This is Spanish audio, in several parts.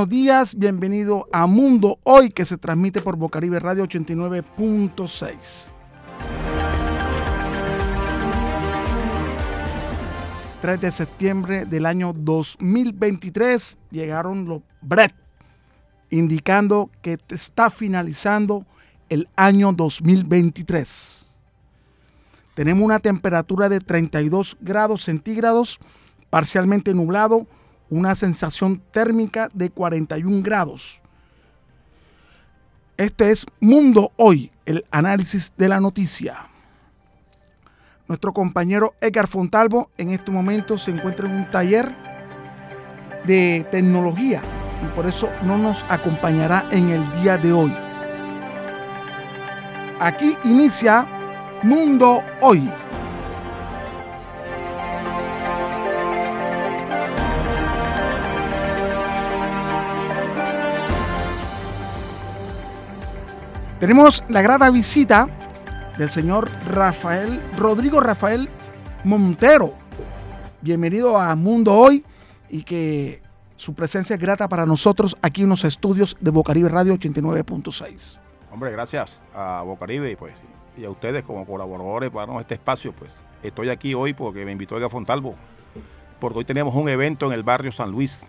buenos días, bienvenido a Mundo Hoy que se transmite por Bocaribe Radio 89.6. 3 de septiembre del año 2023 llegaron los BRET, indicando que está finalizando el año 2023. Tenemos una temperatura de 32 grados centígrados, parcialmente nublado, una sensación térmica de 41 grados. Este es Mundo Hoy, el análisis de la noticia. Nuestro compañero Edgar Fontalvo en este momento se encuentra en un taller de tecnología y por eso no nos acompañará en el día de hoy. Aquí inicia Mundo Hoy. Tenemos la grata visita del señor Rafael, Rodrigo Rafael Montero. Bienvenido a Mundo Hoy y que su presencia es grata para nosotros aquí en los estudios de Bocaribe Radio 89.6. Hombre, gracias a Bocaribe pues, y a ustedes como colaboradores para este espacio. Pues estoy aquí hoy porque me invitó Ega Fontalvo, porque hoy tenemos un evento en el barrio San Luis,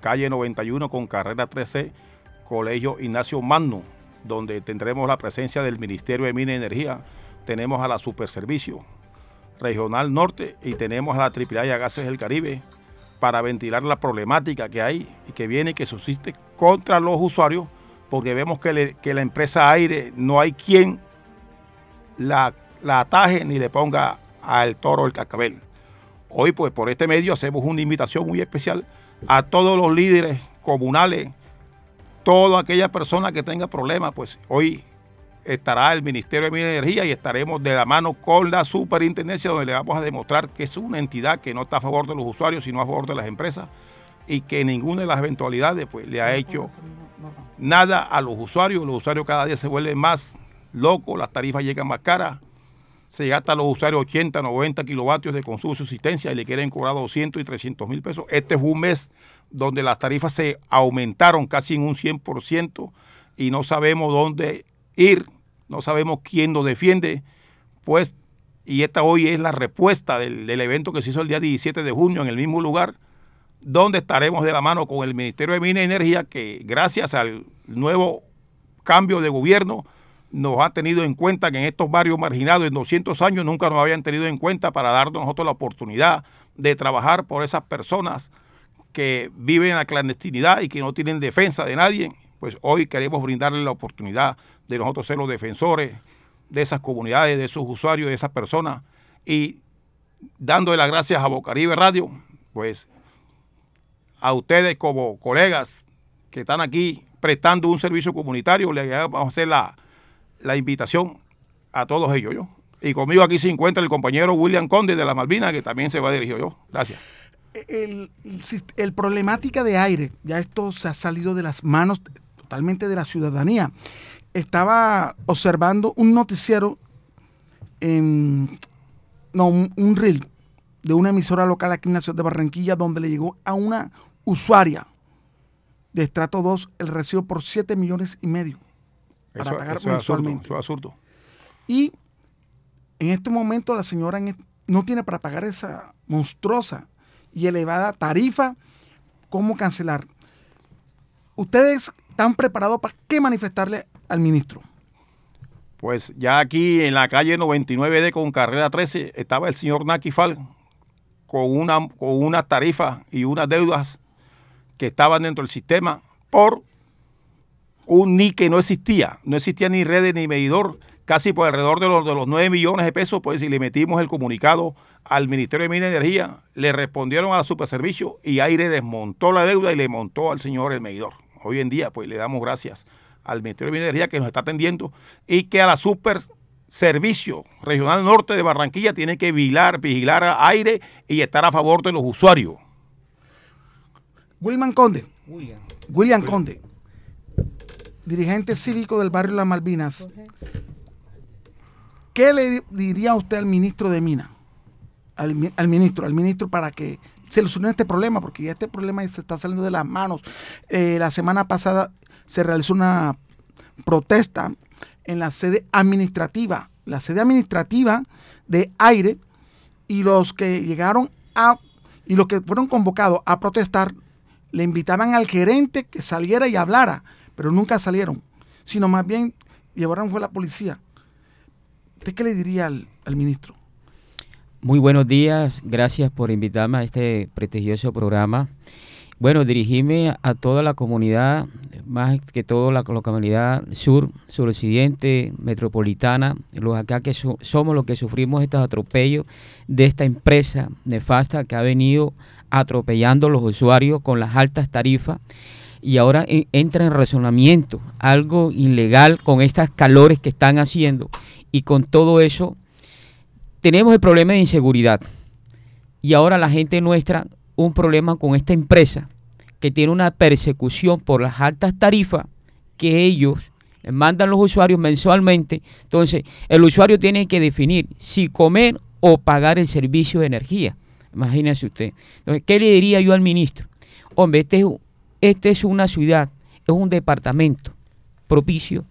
calle 91 con carrera 13, Colegio Ignacio Magno donde tendremos la presencia del Ministerio de Minas y Energía, tenemos a la Superservicio Regional Norte y tenemos a la AAA a Gases del Caribe para ventilar la problemática que hay y que viene y que subsiste contra los usuarios, porque vemos que, la empresa aire no hay quien la, la ataje ni le ponga al toro el cascabel. Hoy, pues por este medio, hacemos una invitación muy especial a todos los líderes comunales toda aquella persona que tenga problemas, pues hoy estará el Ministerio de Minas y Energía y estaremos de la mano con la superintendencia donde le vamos a demostrar que es una entidad que no está a favor de los usuarios, sino a favor de las empresas y que ninguna de las eventualidades pues, le ha hecho nada a los usuarios. Los usuarios cada día se vuelven más locos, las tarifas llegan más caras, se gasta a los usuarios 80, 90 kilovatios de consumo y subsistencia y le quieren cobrar 200 y 300 mil pesos. Este es un mes donde las tarifas se aumentaron casi en un 100% y no sabemos dónde ir, no sabemos quién nos defiende, pues, y esta hoy es la respuesta del, evento que se hizo el día 17 de junio en el mismo lugar, donde estaremos de la mano con el Ministerio de Minas y Energía, que gracias al nuevo cambio de gobierno nos ha tenido en cuenta que en estos barrios marginados en 200 años nunca nos habían tenido en cuenta para darnos nosotros la oportunidad de trabajar por esas personas que viven en la clandestinidad y que no tienen defensa de nadie, pues hoy queremos brindarle la oportunidad de nosotros ser los defensores de esas comunidades, de esos usuarios, de esas personas y dándole las gracias a Bocaribe Radio, pues a ustedes como colegas que están aquí prestando un servicio comunitario, le vamos a hacer la, la invitación a todos ellos. Y conmigo aquí se encuentra el compañero William Conde de la Malvina, que también se va a dirigir yo. Gracias el, el, problemática de aire, ya esto se ha salido de las manos totalmente de la ciudadanía. Estaba observando un noticiero, en, no, un, reel de una emisora local aquí en la ciudad de Barranquilla, donde le llegó a una usuaria de estrato 2 el recibo por 7 millones y medio para pagar mensualmente. eso es absurdo. Y en este momento la señora no tiene para pagar esa monstruosa y elevada tarifa cómo cancelar. ¿Ustedes están preparados para qué manifestarle al ministro? Pues ya aquí en la calle 99D con carrera 13 estaba el señor Nakifal con una, con una tarifa y unas deudas que estaban dentro del sistema por un NI que no existía. No existía ni red ni medidor, casi por alrededor de los, de los 9 millones de pesos. Pues si le metimos el comunicado al Ministerio de Minas y Energía, le respondieron a la Superservicio y Aire desmontó la deuda y le montó al señor el medidor. Hoy en día, pues le damos gracias al Ministerio de Minas y Energía que nos está atendiendo y que a la Super Servicio Regional Norte de Barranquilla tiene que vigilar, vigilar a aire y estar a favor de los usuarios. Wilman Conde. William. Conde, dirigente cívico del barrio Las Malvinas. ¿Qué le diría usted al ministro de Minas? Al, ministro, al ministro para que se solucione este problema, porque ya este problema se está saliendo de las manos. Eh, la semana pasada se realizó una protesta en la sede administrativa, la sede administrativa de aire, y los que llegaron a, y los que fueron convocados a protestar, le invitaban al gerente que saliera y hablara, pero nunca salieron, sino más bien llevaron fue la policía. ¿Usted qué le diría al, al ministro? Muy buenos días, gracias por invitarme a este prestigioso programa. Bueno, dirigirme a toda la comunidad, más que todo la, comunidad sur, suroccidente, metropolitana, los acá que somos los que sufrimos estos atropellos de esta empresa nefasta que ha venido atropellando a los usuarios con las altas tarifas y ahora entra en razonamiento, algo ilegal con estas calores que están haciendo y con todo eso tenemos el problema de inseguridad y ahora la gente nuestra un problema con esta empresa que tiene una persecución por las altas tarifas que ellos les mandan los usuarios mensualmente. Entonces, el usuario tiene que definir si comer o pagar el servicio de energía. Imagínese usted. Entonces, ¿qué le diría yo al ministro? Hombre, este es, este es una ciudad, es un departamento propicio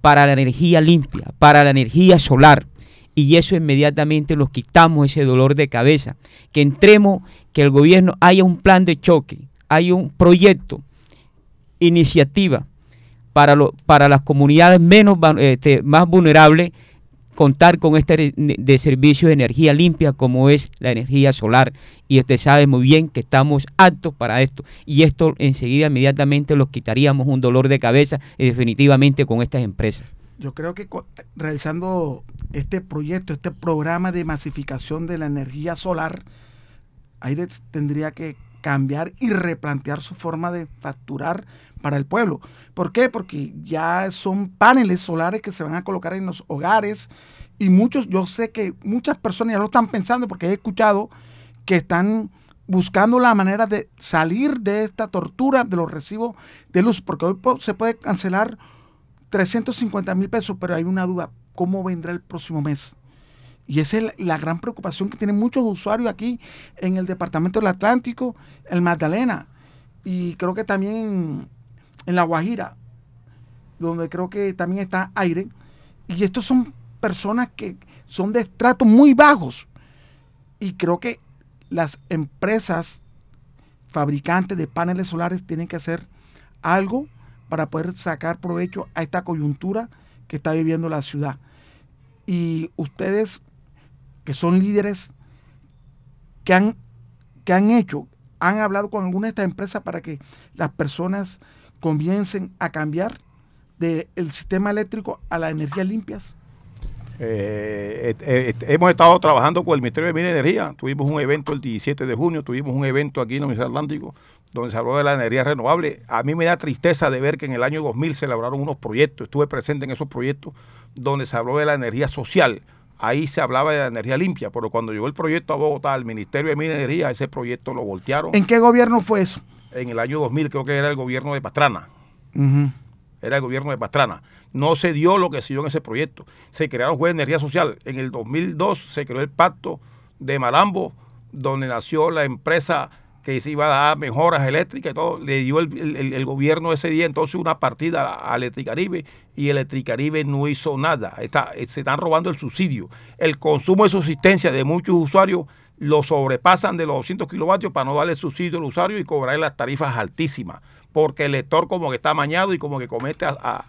para la energía limpia, para la energía solar y eso inmediatamente los quitamos ese dolor de cabeza. Que entremos, que el gobierno haya un plan de choque, haya un proyecto, iniciativa para, lo, para las comunidades menos, este, más vulnerables contar con este de, servicio de energía limpia como es la energía solar. Y usted sabe muy bien que estamos aptos para esto. Y esto enseguida, inmediatamente, los quitaríamos un dolor de cabeza y definitivamente con estas empresas yo creo que realizando este proyecto, este programa de masificación de la energía solar, ahí tendría que cambiar y replantear su forma de facturar para el pueblo. ¿Por qué? Porque ya son paneles solares que se van a colocar en los hogares y muchos, yo sé que muchas personas ya lo están pensando porque he escuchado que están buscando la manera de salir de esta tortura de los recibos de luz, porque hoy se puede cancelar 350 mil pesos, pero hay una duda, ¿cómo vendrá el próximo mes? Y esa es la gran preocupación que tienen muchos usuarios aquí en el Departamento del Atlántico, el Magdalena, y creo que también en La Guajira, donde creo que también está aire. Y estos son personas que son de estratos muy bajos. Y creo que las empresas fabricantes de paneles solares tienen que hacer algo para poder sacar provecho a esta coyuntura que está viviendo la ciudad. Y ustedes, que son líderes, que han, que han hecho, han hablado con alguna de estas empresas para que las personas comiencen a cambiar del sistema eléctrico a las energías limpias? Eh, hemos estado trabajando con el Ministerio de Minas y Energía. Tuvimos un evento el 17 de junio, tuvimos un evento aquí en la Universidad Atlántico donde se habló de la energía renovable. A mí me da tristeza de ver que en el año 2000 se elaboraron unos proyectos, estuve presente en esos proyectos donde se habló de la energía social. Ahí se hablaba de la energía limpia, pero cuando llegó el proyecto a Bogotá, al Ministerio de Minas y Energía, ese proyecto lo voltearon. ¿En qué gobierno fue eso? En el año 2000 creo que era el gobierno de Pastrana. Era el gobierno de Pastrana. No se dio lo que se dio en ese proyecto. Se crearon jueces de energía social. En el 2002 se creó el pacto de Malambo, donde nació la empresa que se iba a dar mejoras eléctricas y todo, le dio el, gobierno ese día entonces una partida a Electricaribe y Electricaribe no hizo nada. Está, se están robando el subsidio. El consumo de subsistencia de muchos usuarios lo sobrepasan de los 200 kilovatios para no darle subsidio al usuario y cobrarle las tarifas altísimas, porque el lector como que está amañado y como que comete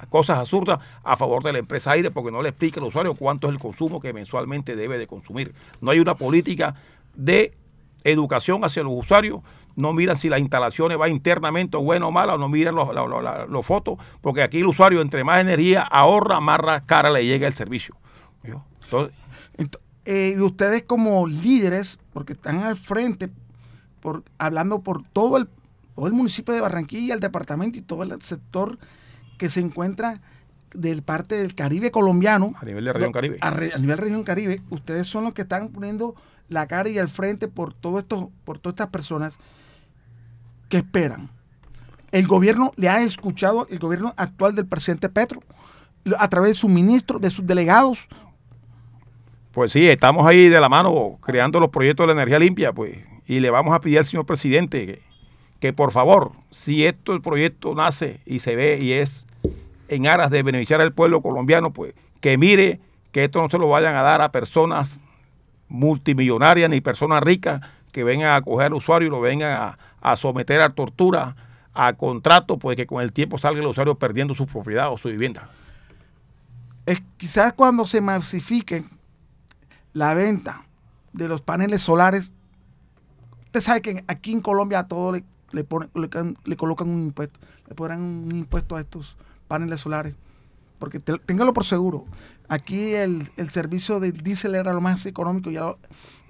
cosas absurdas a favor de la empresa aire porque no le explica al usuario cuánto es el consumo que mensualmente debe de consumir. No hay una política de educación hacia los usuarios, no miran si las instalaciones va internamente o bueno o malo, no miran los, fotos, porque aquí el usuario entre más energía ahorra, más cara le llega el servicio. Entonces, eh, y ustedes como líderes, porque están al frente, por, hablando por todo el, todo el municipio de Barranquilla, el departamento y todo el sector que se encuentra del parte del Caribe colombiano. A nivel de región Caribe. A, nivel de región Caribe, ustedes son los que están poniendo la cara y al frente por todo esto, por todas estas personas que esperan. El gobierno le ha escuchado, el gobierno actual del presidente Petro, a través de sus ministros, de sus delegados, pues sí, estamos ahí de la mano creando los proyectos de la energía limpia, pues, y le vamos a pedir al señor presidente que, por favor, si esto el proyecto nace y se ve y es en aras de beneficiar al pueblo colombiano, pues que mire que esto no se lo vayan a dar a personas multimillonarias ni personas ricas que vengan a coger al usuario y lo vengan a, someter a tortura, a contrato, pues que con el tiempo salga el usuario perdiendo su propiedad o su vivienda. Es quizás cuando se masifiquen la venta de los paneles solares, usted sabe que aquí en Colombia a todo le, le, le, colocan un impuesto, le pondrán un impuesto a estos paneles solares, porque téngalo por seguro. Aquí el, servicio de diésel era lo más económico, ya lo,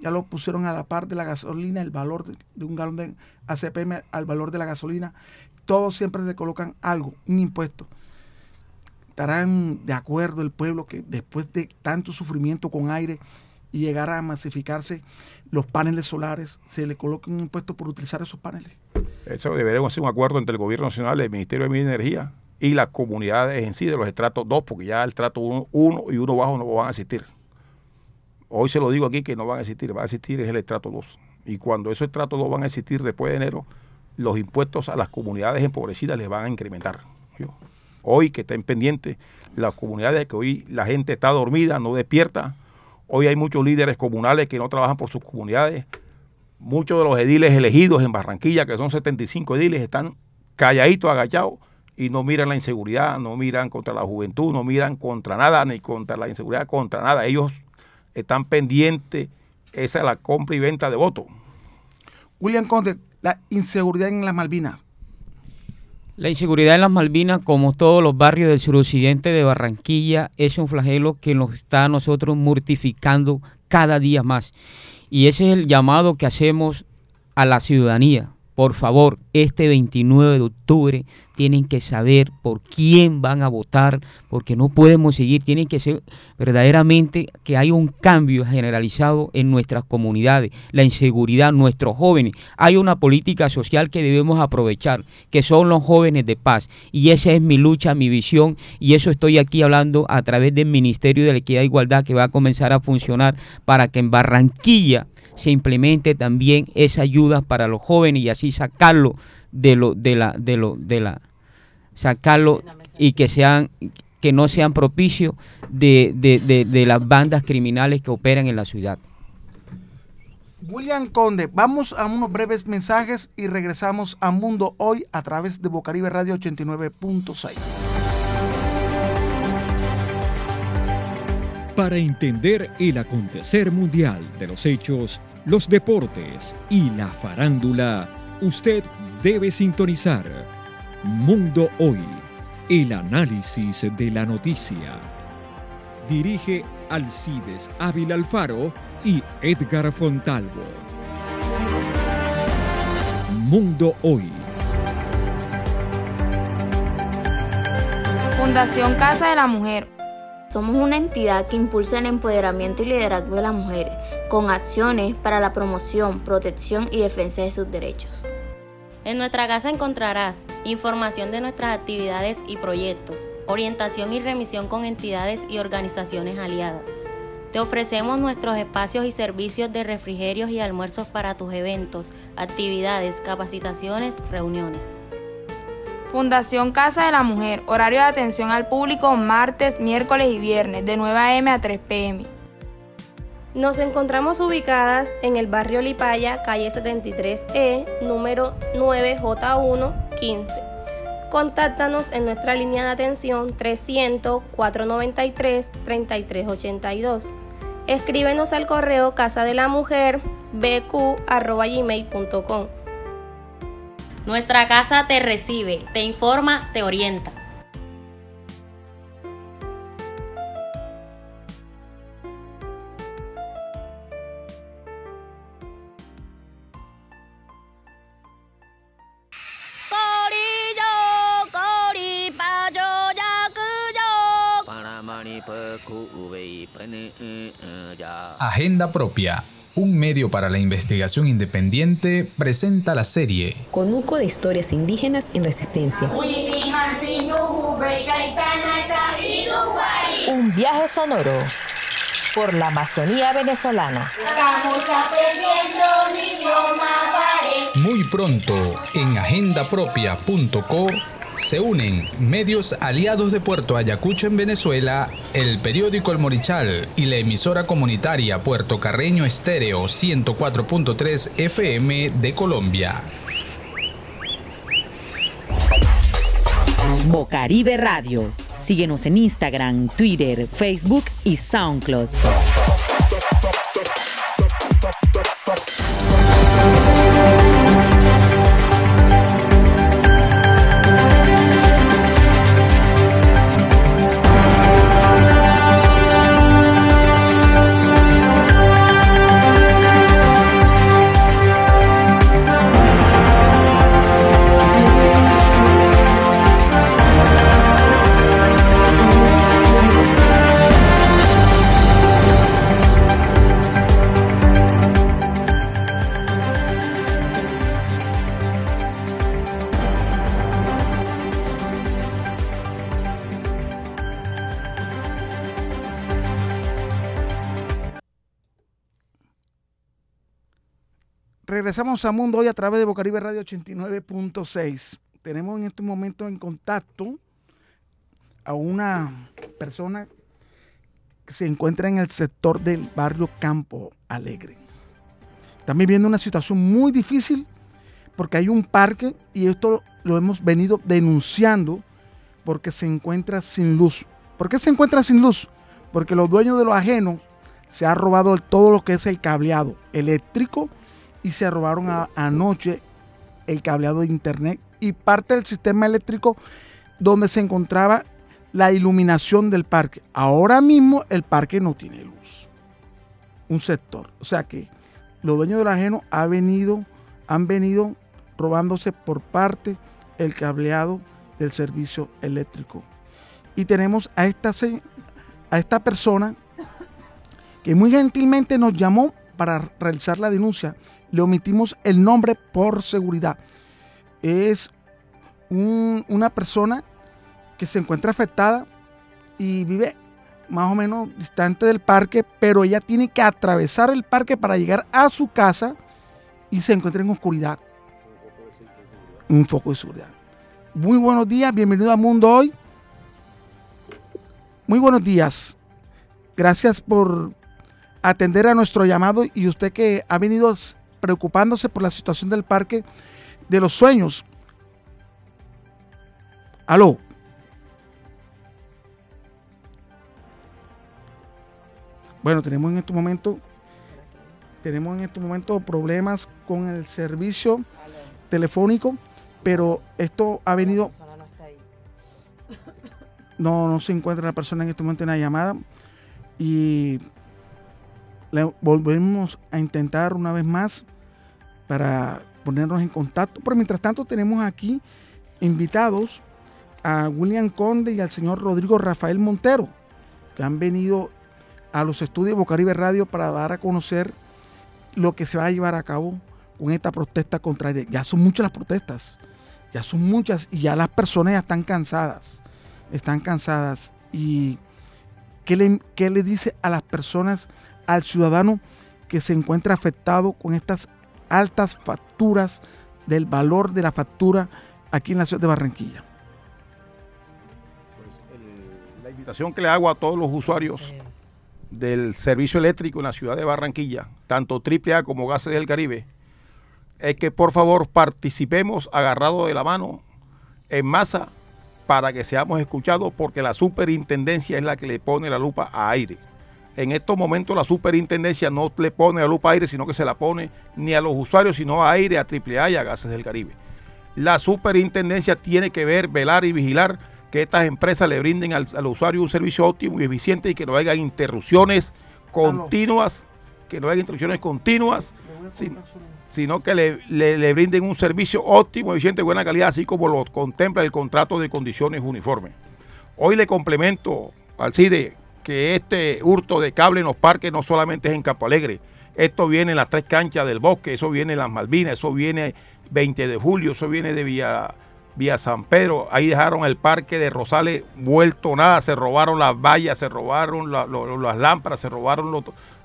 ya lo pusieron a la par de la gasolina, el valor de, un galón de ACPM al valor de la gasolina. Todos siempre le colocan algo, un impuesto estarán de acuerdo el pueblo que después de tanto sufrimiento con aire y llegar a masificarse los paneles solares, se le coloque un impuesto por utilizar esos paneles. Eso deberíamos hacer un acuerdo entre el gobierno nacional, el Ministerio de Minería y Energía y las comunidades en sí de los estratos 2, porque ya el trato 1 y uno bajo no van a existir. Hoy se lo digo aquí que no van a existir, va a existir es el estrato 2. Y cuando esos estratos 2 van a existir después de enero, los impuestos a las comunidades empobrecidas les van a incrementar. Hoy que estén pendientes las comunidades que hoy la gente está dormida, no despierta, Hoy hay muchos líderes comunales que no trabajan por sus comunidades. Muchos de los ediles elegidos en Barranquilla, que son 75 ediles, están calladitos, agachados y no miran la inseguridad, no miran contra la juventud, no miran contra nada, ni contra la inseguridad, contra nada. Ellos están pendientes, esa es la compra y venta de votos. William Conde, la inseguridad en las Malvinas. La inseguridad en las Malvinas, como todos los barrios del suroccidente de Barranquilla, es un flagelo que nos está a nosotros mortificando cada día más. Y ese es el llamado que hacemos a la ciudadanía por favor, este 29 de octubre tienen que saber por quién van a votar, porque no podemos seguir, tienen que ser verdaderamente que hay un cambio generalizado en nuestras comunidades, la inseguridad, nuestros jóvenes. Hay una política social que debemos aprovechar, que son los jóvenes de paz. Y esa es mi lucha, mi visión, y eso estoy aquí hablando a través del Ministerio de la Equidad e Igualdad que va a comenzar a funcionar para que en Barranquilla se implemente también esa ayuda para los jóvenes y así sacarlo de lo de la de lo de la sacarlo y que sean que no sean propicios de, de las bandas criminales que operan en la ciudad. William Conde, vamos a unos breves mensajes y regresamos a Mundo Hoy a través de Bocaribe Radio 89.6. Para entender el acontecer mundial de los hechos, los deportes y la farándula, usted debe sintonizar Mundo Hoy, el análisis de la noticia. Dirige Alcides Ávila Alfaro y Edgar Fontalvo. Mundo Hoy. Fundación Casa de la Mujer somos una entidad que impulsa el empoderamiento y liderazgo de las mujeres, con acciones para la promoción, protección y defensa de sus derechos. En nuestra casa encontrarás información de nuestras actividades y proyectos, orientación y remisión con entidades y organizaciones aliadas. Te ofrecemos nuestros espacios y servicios de refrigerios y almuerzos para tus eventos, actividades, capacitaciones, reuniones. Fundación Casa de la Mujer, horario de atención al público martes, miércoles y viernes, de 9 a.m. a 3 p.m. Nos encontramos ubicadas en el barrio Lipaya, calle 73E, número 9J115. Contáctanos en nuestra línea de atención 300-493-3382. Escríbenos al correo casa de la mujer bq.gmail.com. Nuestra casa te recibe, te informa, te orienta. Agenda propia. Un medio para la investigación independiente presenta la serie Conuco de historias indígenas en resistencia. Un viaje sonoro por la Amazonía venezolana. Estamos aprendiendo un idioma Muy pronto en agendapropia.co se unen medios aliados de Puerto Ayacucho en Venezuela, el periódico El Morichal y la emisora comunitaria Puerto Carreño Estéreo 104.3 FM de Colombia. Bocaribe Radio. Síguenos en Instagram, Twitter, Facebook y SoundCloud. Regresamos a Mundo hoy a través de Bocaribe Radio 89.6. Tenemos en este momento en contacto a una persona que se encuentra en el sector del barrio Campo Alegre. Están viviendo una situación muy difícil porque hay un parque y esto lo hemos venido denunciando porque se encuentra sin luz. ¿Por qué se encuentra sin luz? Porque los dueños de los ajenos se ha robado todo lo que es el cableado eléctrico y se robaron anoche el cableado de internet y parte del sistema eléctrico donde se encontraba la iluminación del parque. Ahora mismo el parque no tiene luz. Un sector. O sea que los dueños del ajeno han venido robándose por parte el cableado del servicio eléctrico. Y tenemos a esta, a esta persona que muy gentilmente nos llamó para realizar la denuncia le omitimos el nombre por seguridad. Es una persona que se encuentra afectada y vive más o menos distante del parque, pero ella tiene que atravesar el parque para llegar a su casa y se encuentra en oscuridad. Un foco de seguridad. Muy buenos días, bienvenido a Mundo Hoy. Muy buenos días. Gracias por atender a nuestro llamado y usted que ha venido preocupándose por la situación del parque de los sueños. Aló. Bueno, tenemos en este momento tenemos en este momento problemas con el servicio telefónico, pero esto ha venido no, no se encuentra la persona en este momento en la llamada y volvemos a intentar una vez más para ponernos en contacto. Pero mientras tanto tenemos aquí invitados a William Conde y al señor Rodrigo Rafael Montero, que han venido a los estudios Bocaribe Radio para dar a conocer lo que se va a llevar a cabo con esta protesta contraria. Ya son muchas las protestas, ya son muchas y ya las personas ya están cansadas, están cansadas. ¿Y qué le, qué le dice a las personas al ciudadano que se encuentra afectado con estas altas facturas del valor de la factura aquí en la ciudad de Barranquilla. Pues la invitación que le hago a todos los usuarios del servicio eléctrico en la ciudad de Barranquilla, tanto AAA como Gases del Caribe, es que por favor participemos agarrados de la mano en masa para que seamos escuchados porque la superintendencia es la que le pone la lupa a aire. En estos momentos la superintendencia no le pone a aire, sino que se la pone ni a los usuarios, sino a aire, a AAA y a Gases del Caribe. La superintendencia tiene que ver, velar y vigilar que estas empresas le brinden al, usuario un servicio óptimo y eficiente y que no haya interrupciones continuas, que no haya interrupciones continuas, sino que le, brinden un servicio óptimo, eficiente, de buena calidad, así como lo contempla el contrato de condiciones uniformes. Hoy le complemento al CIDE que este hurto de cable en los parques no solamente es en Campo Alegre, esto viene en las tres canchas del bosque, eso viene en las Malvinas, eso viene 20 de julio, eso viene de vía San Pedro. Ahí dejaron el parque de Rosales vuelto nada. Se robaron las vallas, se robaron las lámparas, se robaron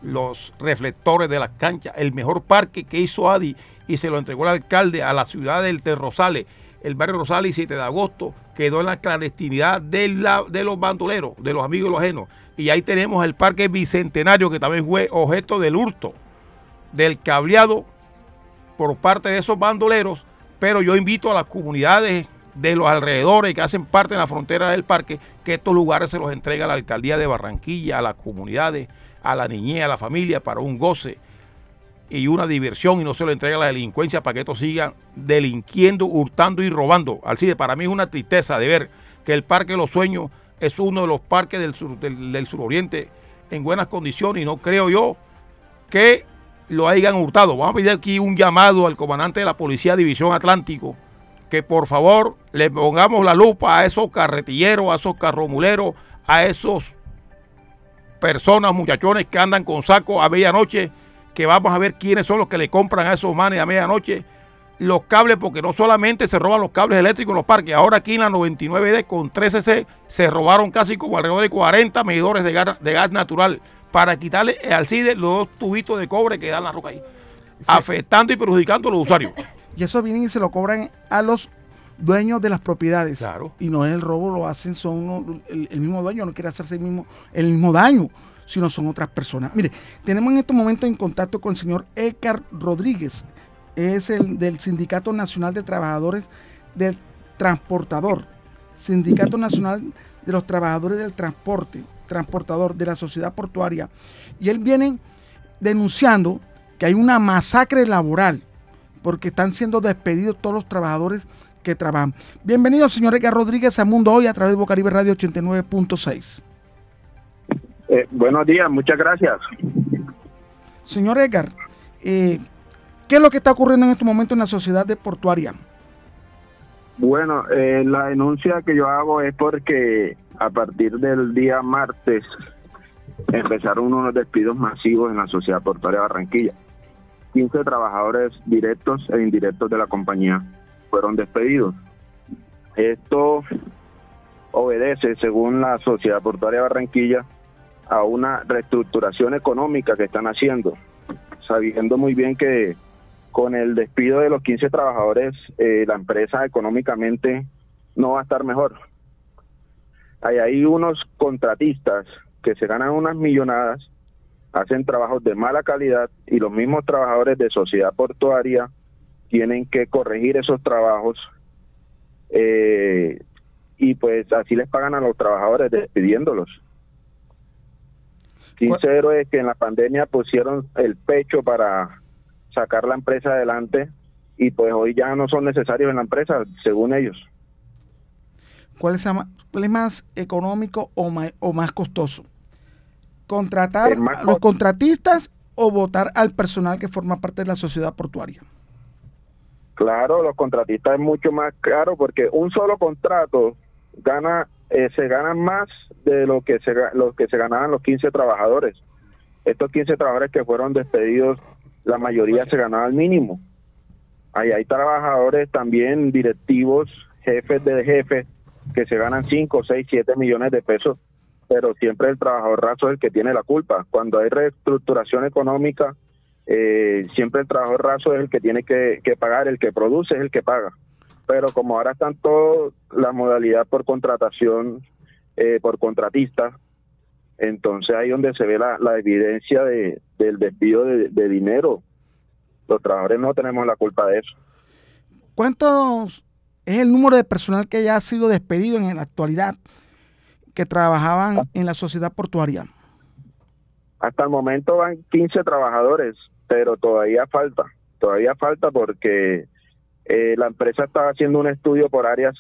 los, reflectores de las canchas. El mejor parque que hizo Adi y se lo entregó el alcalde a la ciudad de Rosales, el barrio Rosales, 7 de agosto, quedó en la clandestinidad de, de los bandoleros, de los amigos y los ajenos. Y ahí tenemos el parque bicentenario que también fue objeto del hurto, del cableado por parte de esos bandoleros pero yo invito a las comunidades de los alrededores que hacen parte de la frontera del parque, que estos lugares se los entrega a la alcaldía de Barranquilla, a las comunidades, a la niñez, a la familia, para un goce y una diversión y no se lo entrega a la delincuencia para que estos sigan delinquiendo, hurtando y robando. Alcide, para mí es una tristeza de ver que el Parque de los Sueños es uno de los parques del, sur, del suroriente en buenas condiciones y no creo yo que lo hayan hurtado. Vamos a pedir aquí un llamado al comandante de la Policía División Atlántico que por favor le pongamos la lupa a esos carretilleros, a esos carromuleros, a esos personas, muchachones que andan con saco a medianoche, que vamos a ver quiénes son los que le compran a esos manes a medianoche los cables, porque no solamente se roban los cables eléctricos en los parques, ahora aquí en la 99D con 13C se robaron casi como alrededor de 40 medidores de gas, de gas natural para quitarle al CIDE los dos tubitos de cobre que dan la roca ahí, afectando y perjudicando a los usuarios. Y eso vienen y se lo cobran a los dueños de las propiedades. Claro. Y no es el robo, lo hacen, son el, mismo dueño, no quiere hacerse el mismo, el mismo daño, sino son otras personas. Mire, tenemos en estos momentos en contacto con el señor Edgar Rodríguez, es el del Sindicato Nacional de Trabajadores del Transportador, Sindicato Nacional de los Trabajadores del Transporte transportador de la sociedad portuaria y él viene denunciando que hay una masacre laboral porque están siendo despedidos todos los trabajadores que trabajan. Bienvenido, señor Edgar Rodríguez, a Mundo Hoy a través de Bocaribe Radio 89.6. Eh, buenos días, muchas gracias. Señor Edgar, eh, ¿qué es lo que está ocurriendo en este momento en la sociedad de portuaria? Bueno, eh, la denuncia que yo hago es porque a partir del día martes empezaron unos despidos masivos en la sociedad portuaria Barranquilla. 15 trabajadores directos e indirectos de la compañía fueron despedidos. Esto obedece, según la sociedad portuaria Barranquilla, a una reestructuración económica que están haciendo, sabiendo muy bien que con el despido de los 15 trabajadores, eh, la empresa económicamente no va a estar mejor. Hay ahí unos contratistas que se ganan unas millonadas, hacen trabajos de mala calidad y los mismos trabajadores de sociedad portuaria tienen que corregir esos trabajos eh, y pues así les pagan a los trabajadores despidiéndolos. 15 héroes que en la pandemia pusieron el pecho para sacar la empresa adelante y pues hoy ya no son necesarios en la empresa, según ellos. ¿Cuál es, más económico o más, o más costoso? ¿Contratar a los contratistas o votar al personal que forma parte de la sociedad portuaria? Claro, los contratistas es mucho más caro porque un solo contrato gana eh, se gana más de lo que se lo que se ganaban los 15 trabajadores. Estos 15 trabajadores que fueron despedidos la mayoría pues se ganaba al mínimo. Ahí hay trabajadores también, directivos, jefes de jefes, que se ganan 5, 6, 7 millones de pesos, pero siempre el trabajador raso es el que tiene la culpa. Cuando hay reestructuración económica, eh, siempre el trabajador raso es el que tiene que, pagar, el que produce es el que paga. Pero como ahora están todos la modalidad por contratación, eh, por contratista, Entonces ahí donde se ve la, evidencia de, del desvío de, dinero. Los trabajadores no tenemos la culpa de eso. ¿Cuántos es el número de personal que ya ha sido despedido en la actualidad que trabajaban en la sociedad portuaria? Hasta el momento van 15 trabajadores, pero todavía falta. Todavía falta porque eh, la empresa estaba haciendo un estudio por áreas,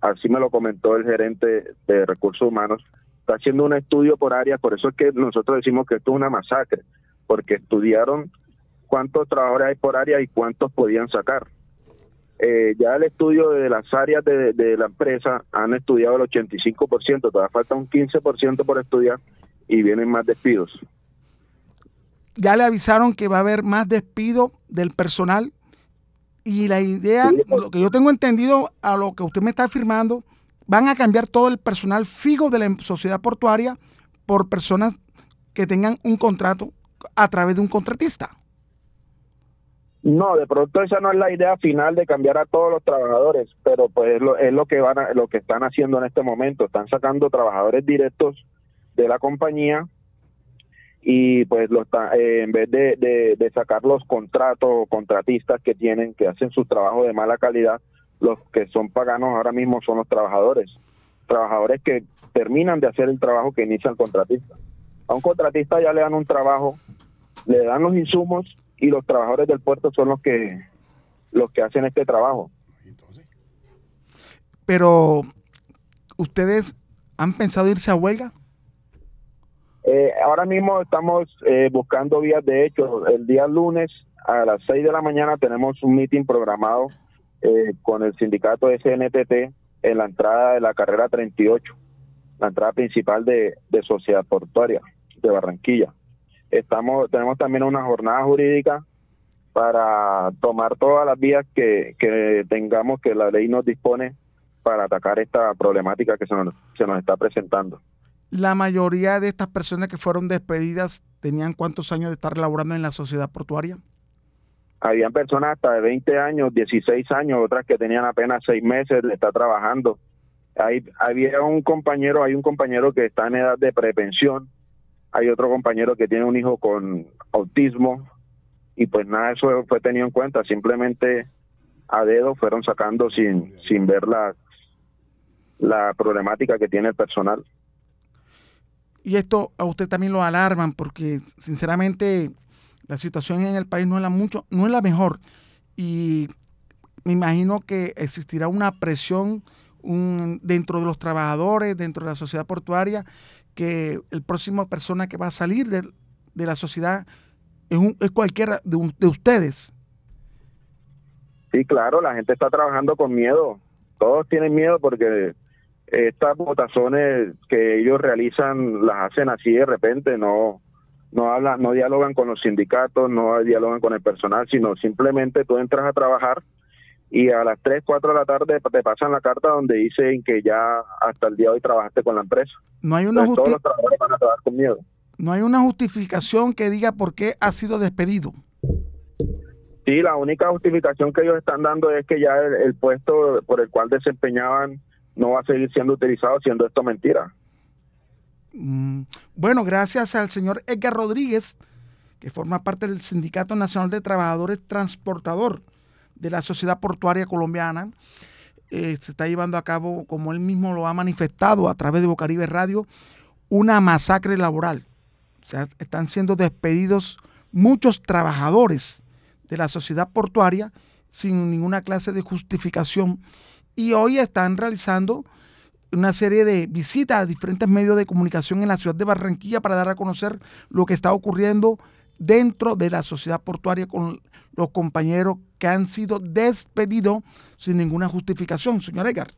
así me lo comentó el gerente de recursos humanos, está haciendo un estudio por áreas, por eso es que nosotros decimos que esto es una masacre, porque estudiaron cuántos trabajadores hay por área y cuántos podían sacar. Eh, ya el estudio de las áreas de, de, la empresa han estudiado el 85%, todavía falta un 15% por estudiar y vienen más despidos. Ya le avisaron que va a haber más despido del personal y la idea, lo que yo tengo entendido a lo que usted me está afirmando, van a cambiar todo el personal fijo de la sociedad portuaria por personas que tengan un contrato a través de un contratista. No, de pronto esa no es la idea final de cambiar a todos los trabajadores, pero pues es lo, es lo que van lo que están haciendo en este momento, están sacando trabajadores directos de la compañía y pues eh, en vez de, de, sacar los contratos o contratistas que tienen, que hacen su trabajo de mala calidad, los que son paganos ahora mismo son los trabajadores, trabajadores que terminan de hacer el trabajo que inicia el contratista. A un contratista ya le dan un trabajo, le dan los insumos y los trabajadores del puerto son los que los que hacen este trabajo. Pero ustedes han pensado irse a huelga? Eh, ahora mismo estamos eh, buscando vías de hecho. El día lunes a las 6 de la mañana tenemos un meeting programado eh, con el sindicato SNTT en la entrada de la carrera 38, la entrada principal de, Sociedad Portuaria de Barranquilla. Estamos, tenemos también una jornada jurídica para tomar todas las vías que, que tengamos que la ley nos dispone para atacar esta problemática que se nos, se nos está presentando. La mayoría de estas personas que fueron despedidas tenían cuántos años de estar laborando en la sociedad portuaria? Habían personas hasta de 20 años, 16 años, otras que tenían apenas 6 meses de estar trabajando. Hay, había un compañero, hay un compañero que está en edad de prepensión, hay otro compañero que tiene un hijo con autismo y pues nada, eso fue tenido en cuenta, simplemente a dedo fueron sacando sin, sin ver la, la problemática que tiene el personal y esto a usted también lo alarman porque sinceramente la situación en el país no es la mucho, no es la mejor y me imagino que existirá una presión dentro de los trabajadores, dentro de la sociedad portuaria, que el próximo persona que va a salir de, la sociedad es, un, es cualquiera de, de ustedes. Sí, claro, la gente está trabajando con miedo. Todos tienen miedo porque estas votaciones que ellos realizan las hacen así de repente, no no hablan, no dialogan con los sindicatos, no dialogan con el personal, sino simplemente tú entras a trabajar y a las 3, 4 de la tarde te pasan la carta donde dicen que ya hasta el día de hoy trabajaste con la empresa. No hay una todos los trabajadores van a trabajar con miedo. No hay una justificación que diga por qué ha sido despedido. Sí, la única justificación que ellos están dando es que ya el puesto por el cual desempeñaban no va a seguir siendo utilizado siendo esto mentira. Mm, bueno, gracias al señor Edgar Rodríguez, que forma parte del Sindicato Nacional de Trabajadores Transportador de la Sociedad Portuaria Colombiana. Eh, se está llevando a cabo, como él mismo lo ha manifestado a través de Bocaribe Radio, una masacre laboral. O sea, están siendo despedidos muchos trabajadores de la sociedad portuaria sin ninguna clase de justificación y hoy están realizando una serie de visitas a diferentes medios de comunicación en la ciudad de Barranquilla para dar a conocer lo que está ocurriendo dentro de la sociedad portuaria con los compañeros que han sido despedidos sin ninguna justificación, señor Edgar.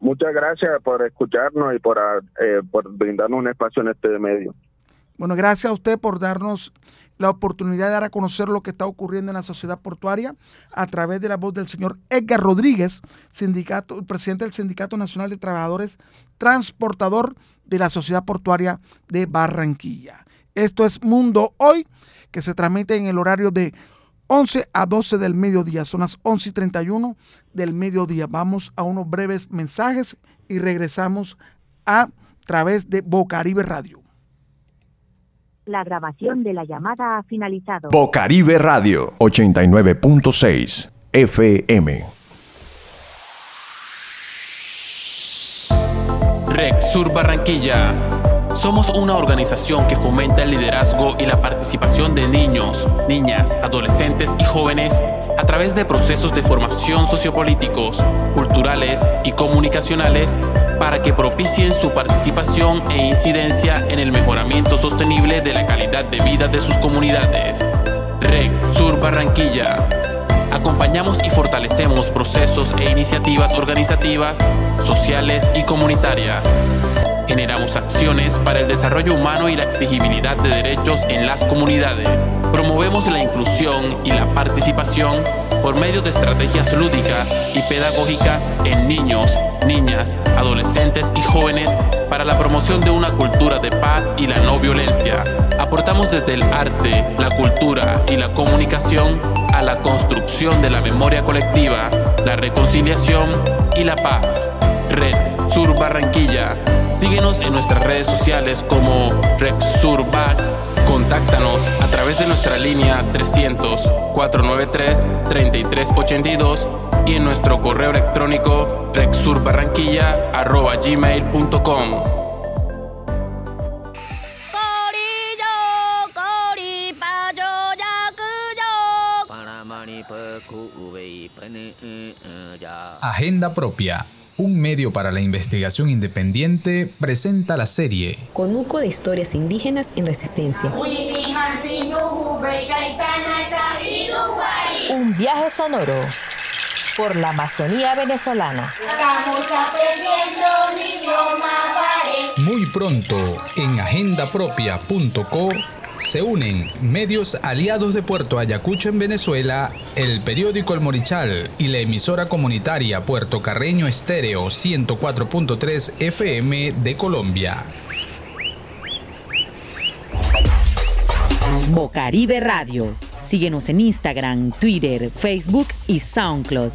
Muchas gracias por escucharnos y por, eh, por brindarnos un espacio en este medio. Bueno, gracias a usted por darnos la oportunidad de dar a conocer lo que está ocurriendo en la sociedad portuaria a través de la voz del señor Edgar Rodríguez, sindicato, presidente del Sindicato Nacional de Trabajadores, transportador de la sociedad portuaria de Barranquilla. Esto es Mundo Hoy, que se transmite en el horario de 11 a 12 del mediodía. Son las 11 y 31 del mediodía. Vamos a unos breves mensajes y regresamos a través de Bocaribe Radio. La grabación de la llamada ha finalizado. Bocaribe Radio 89.6 FM. Rex Sur Barranquilla. Somos una organización que fomenta el liderazgo y la participación de niños, niñas, adolescentes y jóvenes a través de procesos de formación sociopolíticos, culturales y comunicacionales para que propicien su participación e incidencia en el mejoramiento sostenible de la calidad de vida de sus comunidades. REC Sur Barranquilla. Acompañamos y fortalecemos procesos e iniciativas organizativas, sociales y comunitarias. Generamos acciones para el desarrollo humano y la exigibilidad de derechos en las comunidades. Promovemos la inclusión y la participación por medio de estrategias lúdicas y pedagógicas en niños, niñas, adolescentes y jóvenes para la promoción de una cultura de paz y la no violencia. Aportamos desde el arte, la cultura y la comunicación a la construcción de la memoria colectiva, la reconciliación y la paz. Red Sur Barranquilla. Síguenos en nuestras redes sociales como Back. Contáctanos a través de nuestra línea 300-493-3382 y en nuestro correo electrónico rexurbarranquilla.gmail.com. Agenda propia un medio para la investigación independiente, presenta la serie Conuco de historias indígenas en resistencia. Un viaje sonoro por la Amazonía venezolana. Muy pronto en agendapropia.co se unen medios aliados de Puerto Ayacucho en Venezuela, el periódico El Morichal y la emisora comunitaria Puerto Carreño Estéreo 104.3 FM de Colombia. Bocaribe Radio. Síguenos en Instagram, Twitter, Facebook y SoundCloud.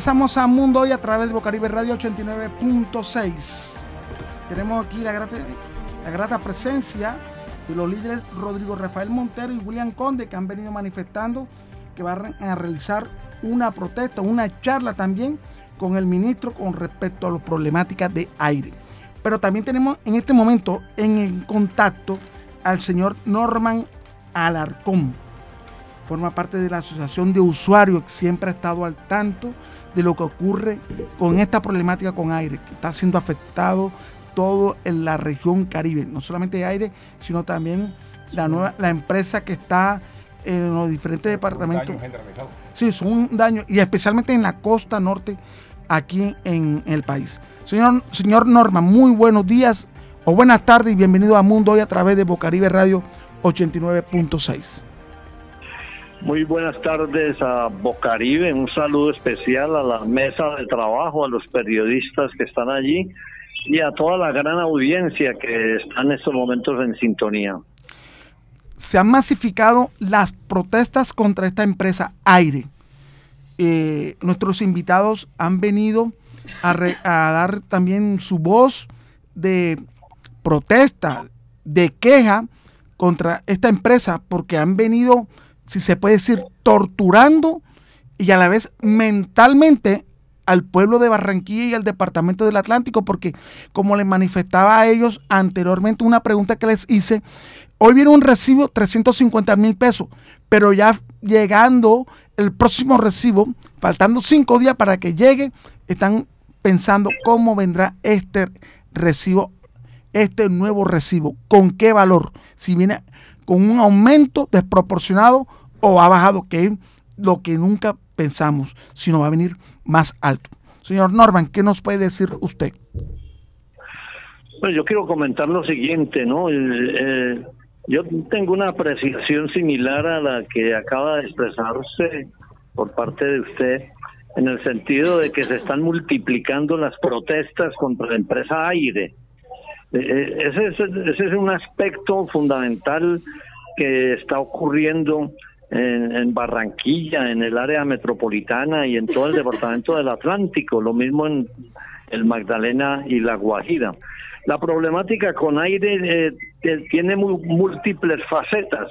Regresamos a Mundo Hoy a través de Bocaribe Radio 89.6. Tenemos aquí la grata, la grata presencia de los líderes Rodrigo Rafael Montero y William Conde que han venido manifestando que van a realizar una protesta, una charla también con el ministro con respecto a las problemáticas de aire. Pero también tenemos en este momento en contacto al señor Norman Alarcón. Forma parte de la Asociación de Usuarios que siempre ha estado al tanto de lo que ocurre con esta problemática con aire, que está siendo afectado todo en la región Caribe, no solamente aire, sino también la nueva la empresa que está en los diferentes departamentos. Sí, son un daño, y especialmente en la costa norte, aquí en, el país. Señor, señor Norma, muy buenos días o buenas tardes y bienvenido a Mundo Hoy a través de Bocaribe Radio 89.6. Muy buenas tardes a Bocaribe, un saludo especial a la mesa de trabajo, a los periodistas que están allí y a toda la gran audiencia que está en estos momentos en sintonía. Se han masificado las protestas contra esta empresa Aire. Eh, nuestros invitados han venido a, a dar también su voz de protesta, de queja contra esta empresa, porque han venido, si se puede decir, torturando y a la vez mentalmente al pueblo de Barranquilla y al departamento del Atlántico, porque como les manifestaba a ellos anteriormente una pregunta que les hice, hoy viene un recibo 350 mil pesos, pero ya llegando el próximo recibo, faltando cinco días para que llegue, están pensando cómo vendrá este recibo, este nuevo recibo, con qué valor, si viene con un aumento desproporcionado o ha bajado, que es lo que nunca pensamos, sino va a venir más alto. Señor Norman, ¿qué nos puede decir usted? Bueno, yo quiero comentar lo siguiente, ¿no? Eh, yo tengo una apreciación similar a la que acaba de expresarse por parte de usted en el sentido de que se están multiplicando las protestas contra la empresa aire. Eh, eh, ese, es, ese es un aspecto fundamental que está ocurriendo en, en, Barranquilla, en el área metropolitana y en todo el departamento del Atlántico, lo mismo en el Magdalena y la Guajira. La problemática con aire eh, tiene múltiples facetas,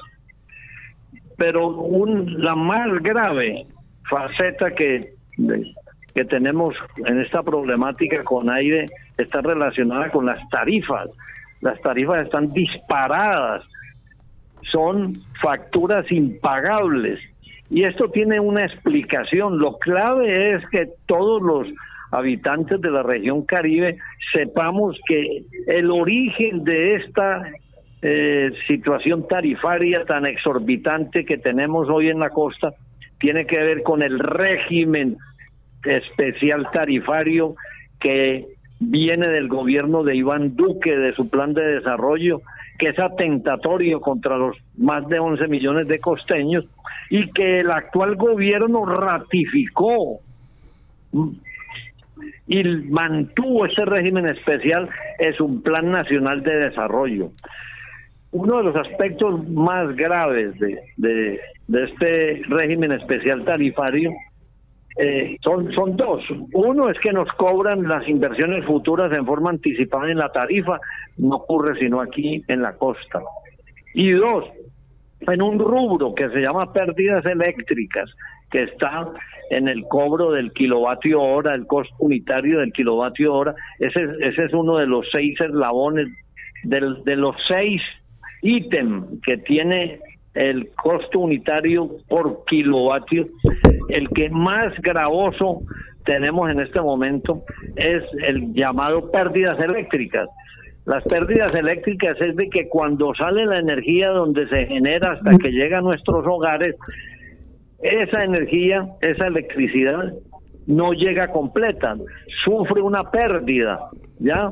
pero un, la más grave faceta que, que tenemos en esta problemática con aire está relacionada con las tarifas. Las tarifas están disparadas, son facturas impagables. Y esto tiene una explicación. Lo clave es que todos los habitantes de la región Caribe sepamos que el origen de esta eh, situación tarifaria tan exorbitante que tenemos hoy en la costa tiene que ver con el régimen especial tarifario que viene del gobierno de Iván Duque, de su plan de desarrollo, que es atentatorio contra los más de 11 millones de costeños y que el actual gobierno ratificó y mantuvo ese régimen especial es un plan nacional de desarrollo. Uno de los aspectos más graves de, de, este régimen especial tarifario eh, son, son dos. Uno es que nos cobran las inversiones futuras en forma anticipada en la tarifa, no ocurre sino aquí en la costa. Y dos, en un rubro que se llama pérdidas eléctricas, que está en el cobro del kilovatio hora, el costo unitario del kilovatio hora. Ese, ese es uno de los seis eslabones, del, de los seis ítems que tiene el costo unitario por kilovatio. El que más gravoso tenemos en este momento es el llamado pérdidas eléctricas. Las pérdidas eléctricas es de que cuando sale la energía donde se genera hasta que llega a nuestros hogares, esa energía, esa electricidad no llega completa, sufre una pérdida, ¿ya?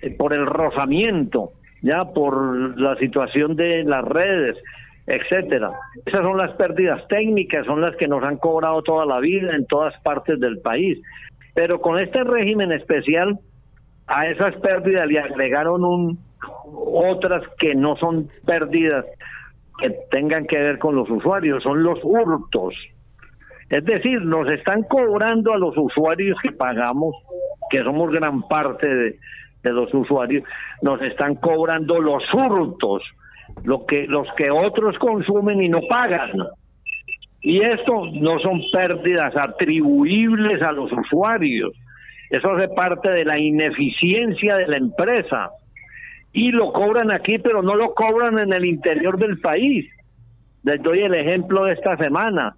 Eh, por el rozamiento, ¿ya? Por la situación de las redes, etcétera. Esas son las pérdidas técnicas, son las que nos han cobrado toda la vida en todas partes del país. Pero con este régimen especial, a esas pérdidas le agregaron un, otras que no son pérdidas, que tengan que ver con los usuarios, son los hurtos. Es decir, nos están cobrando a los usuarios que pagamos, que somos gran parte de, los usuarios, nos están cobrando los hurtos, lo que, los que otros consumen y no pagan. Y esto no son pérdidas atribuibles a los usuarios, eso hace parte de la ineficiencia de la empresa y lo cobran aquí, pero no lo cobran en el interior del país. Les doy el ejemplo de esta semana.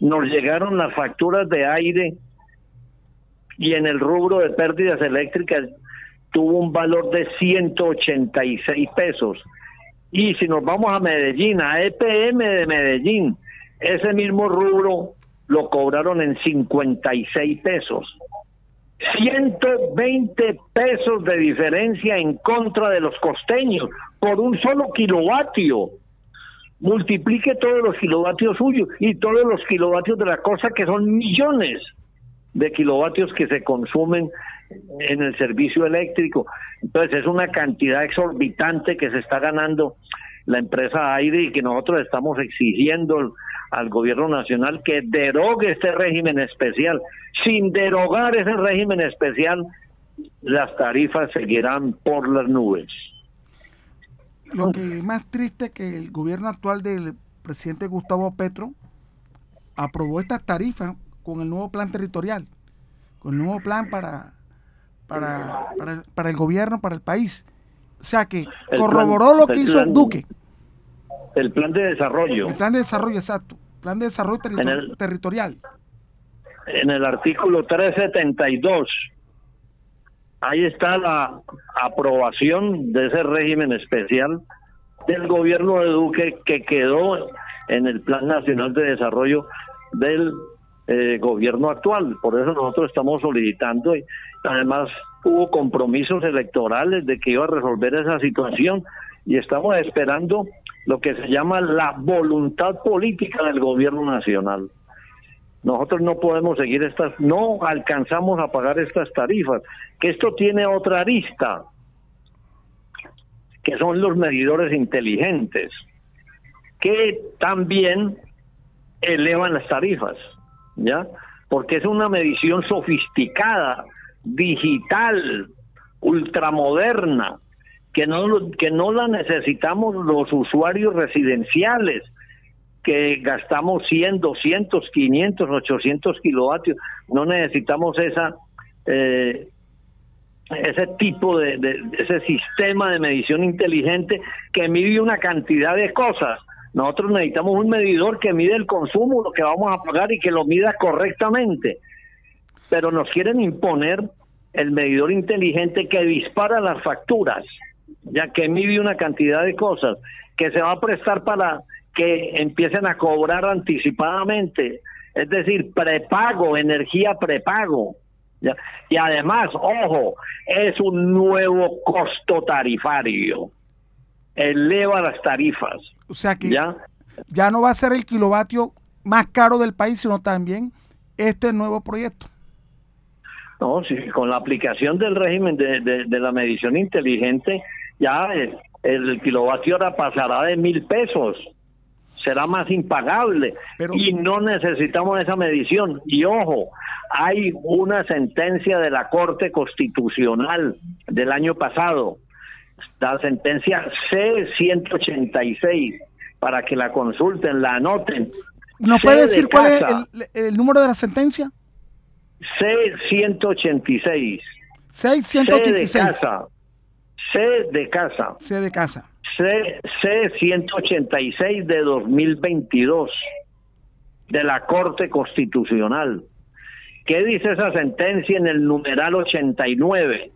Nos llegaron las facturas de aire y en el rubro de pérdidas eléctricas tuvo un valor de 186 pesos. Y si nos vamos a Medellín, a EPM de Medellín, ese mismo rubro lo cobraron en 56 pesos. 120 pesos de diferencia en contra de los costeños por un solo kilovatio. Multiplique todos los kilovatios suyos y todos los kilovatios de la cosa que son millones de kilovatios que se consumen en el servicio eléctrico. Entonces es una cantidad exorbitante que se está ganando la empresa aire y que nosotros estamos exigiendo al gobierno nacional que derogue este régimen especial. Sin derogar ese régimen especial, las tarifas seguirán por las nubes. Lo que es más triste es que el gobierno actual del presidente Gustavo Petro aprobó estas tarifas con el nuevo plan territorial, con el nuevo plan para, para, para, el gobierno, para el país. O sea que corroboró lo que hizo Duque. El plan de desarrollo. El plan de desarrollo, exacto. Plan de desarrollo territorial. En el artículo 372, ahí está la aprobación de ese régimen especial del gobierno de Duque que quedó en el Plan Nacional de Desarrollo del eh, gobierno actual. Por eso nosotros estamos solicitando y además hubo compromisos electorales de que iba a resolver esa situación y estamos esperando lo que se llama la voluntad política del gobierno nacional. Nosotros no podemos seguir estas, no alcanzamos a pagar estas tarifas, que esto tiene otra arista, que son los medidores inteligentes, que también elevan las tarifas, ¿ya? Porque es una medición sofisticada, digital, ultramoderna, que no, que no la necesitamos los usuarios residenciales, que gastamos 100, 200, 500, 800 kilovatios. No necesitamos esa eh, ese tipo de, ese sistema de medición inteligente que mide una cantidad de cosas. Nosotros necesitamos un medidor que mide el consumo, lo que vamos a pagar y que lo mida correctamente. Pero nos quieren imponer el medidor inteligente que dispara las facturas, ya que mide una cantidad de cosas, que se va a prestar para que empiecen a cobrar anticipadamente, es decir, prepago, energía prepago. Y además, ojo, es un nuevo costo tarifario. Eleva las tarifas. O sea que ya, ya no va a ser el kilovatio más caro del país, sino también este nuevo proyecto. No, sí, con la aplicación del régimen de, de, la medición inteligente, ya el, el kilovatio hora pasará de mil pesos será más impagable y no necesitamos esa medición. Y ojo, hay una sentencia de la Corte Constitucional del año pasado, la sentencia C-186, para que la consulten, la anoten. ¿No puede decir cuál es el, número de la sentencia? C-186. C-186. C de casa. C de casa. C de casa. C-186 de 2022 de la Corte Constitucional. ¿Qué dice esa sentencia en el numeral 89?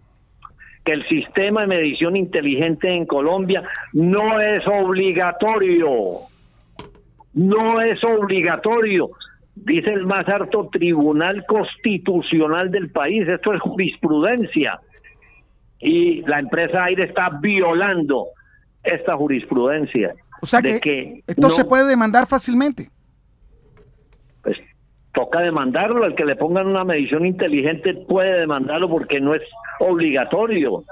Que el sistema de medición inteligente en Colombia no es obligatorio. No es obligatorio. Dice el más alto tribunal constitucional del país. Esto es jurisprudencia. Y la empresa Aire está violando esta jurisprudencia. O sea que, esto se puede demandar fácilmente. Toca demandarlo, el que le pongan una medición inteligente puede demandarlo porque no es obligatorio,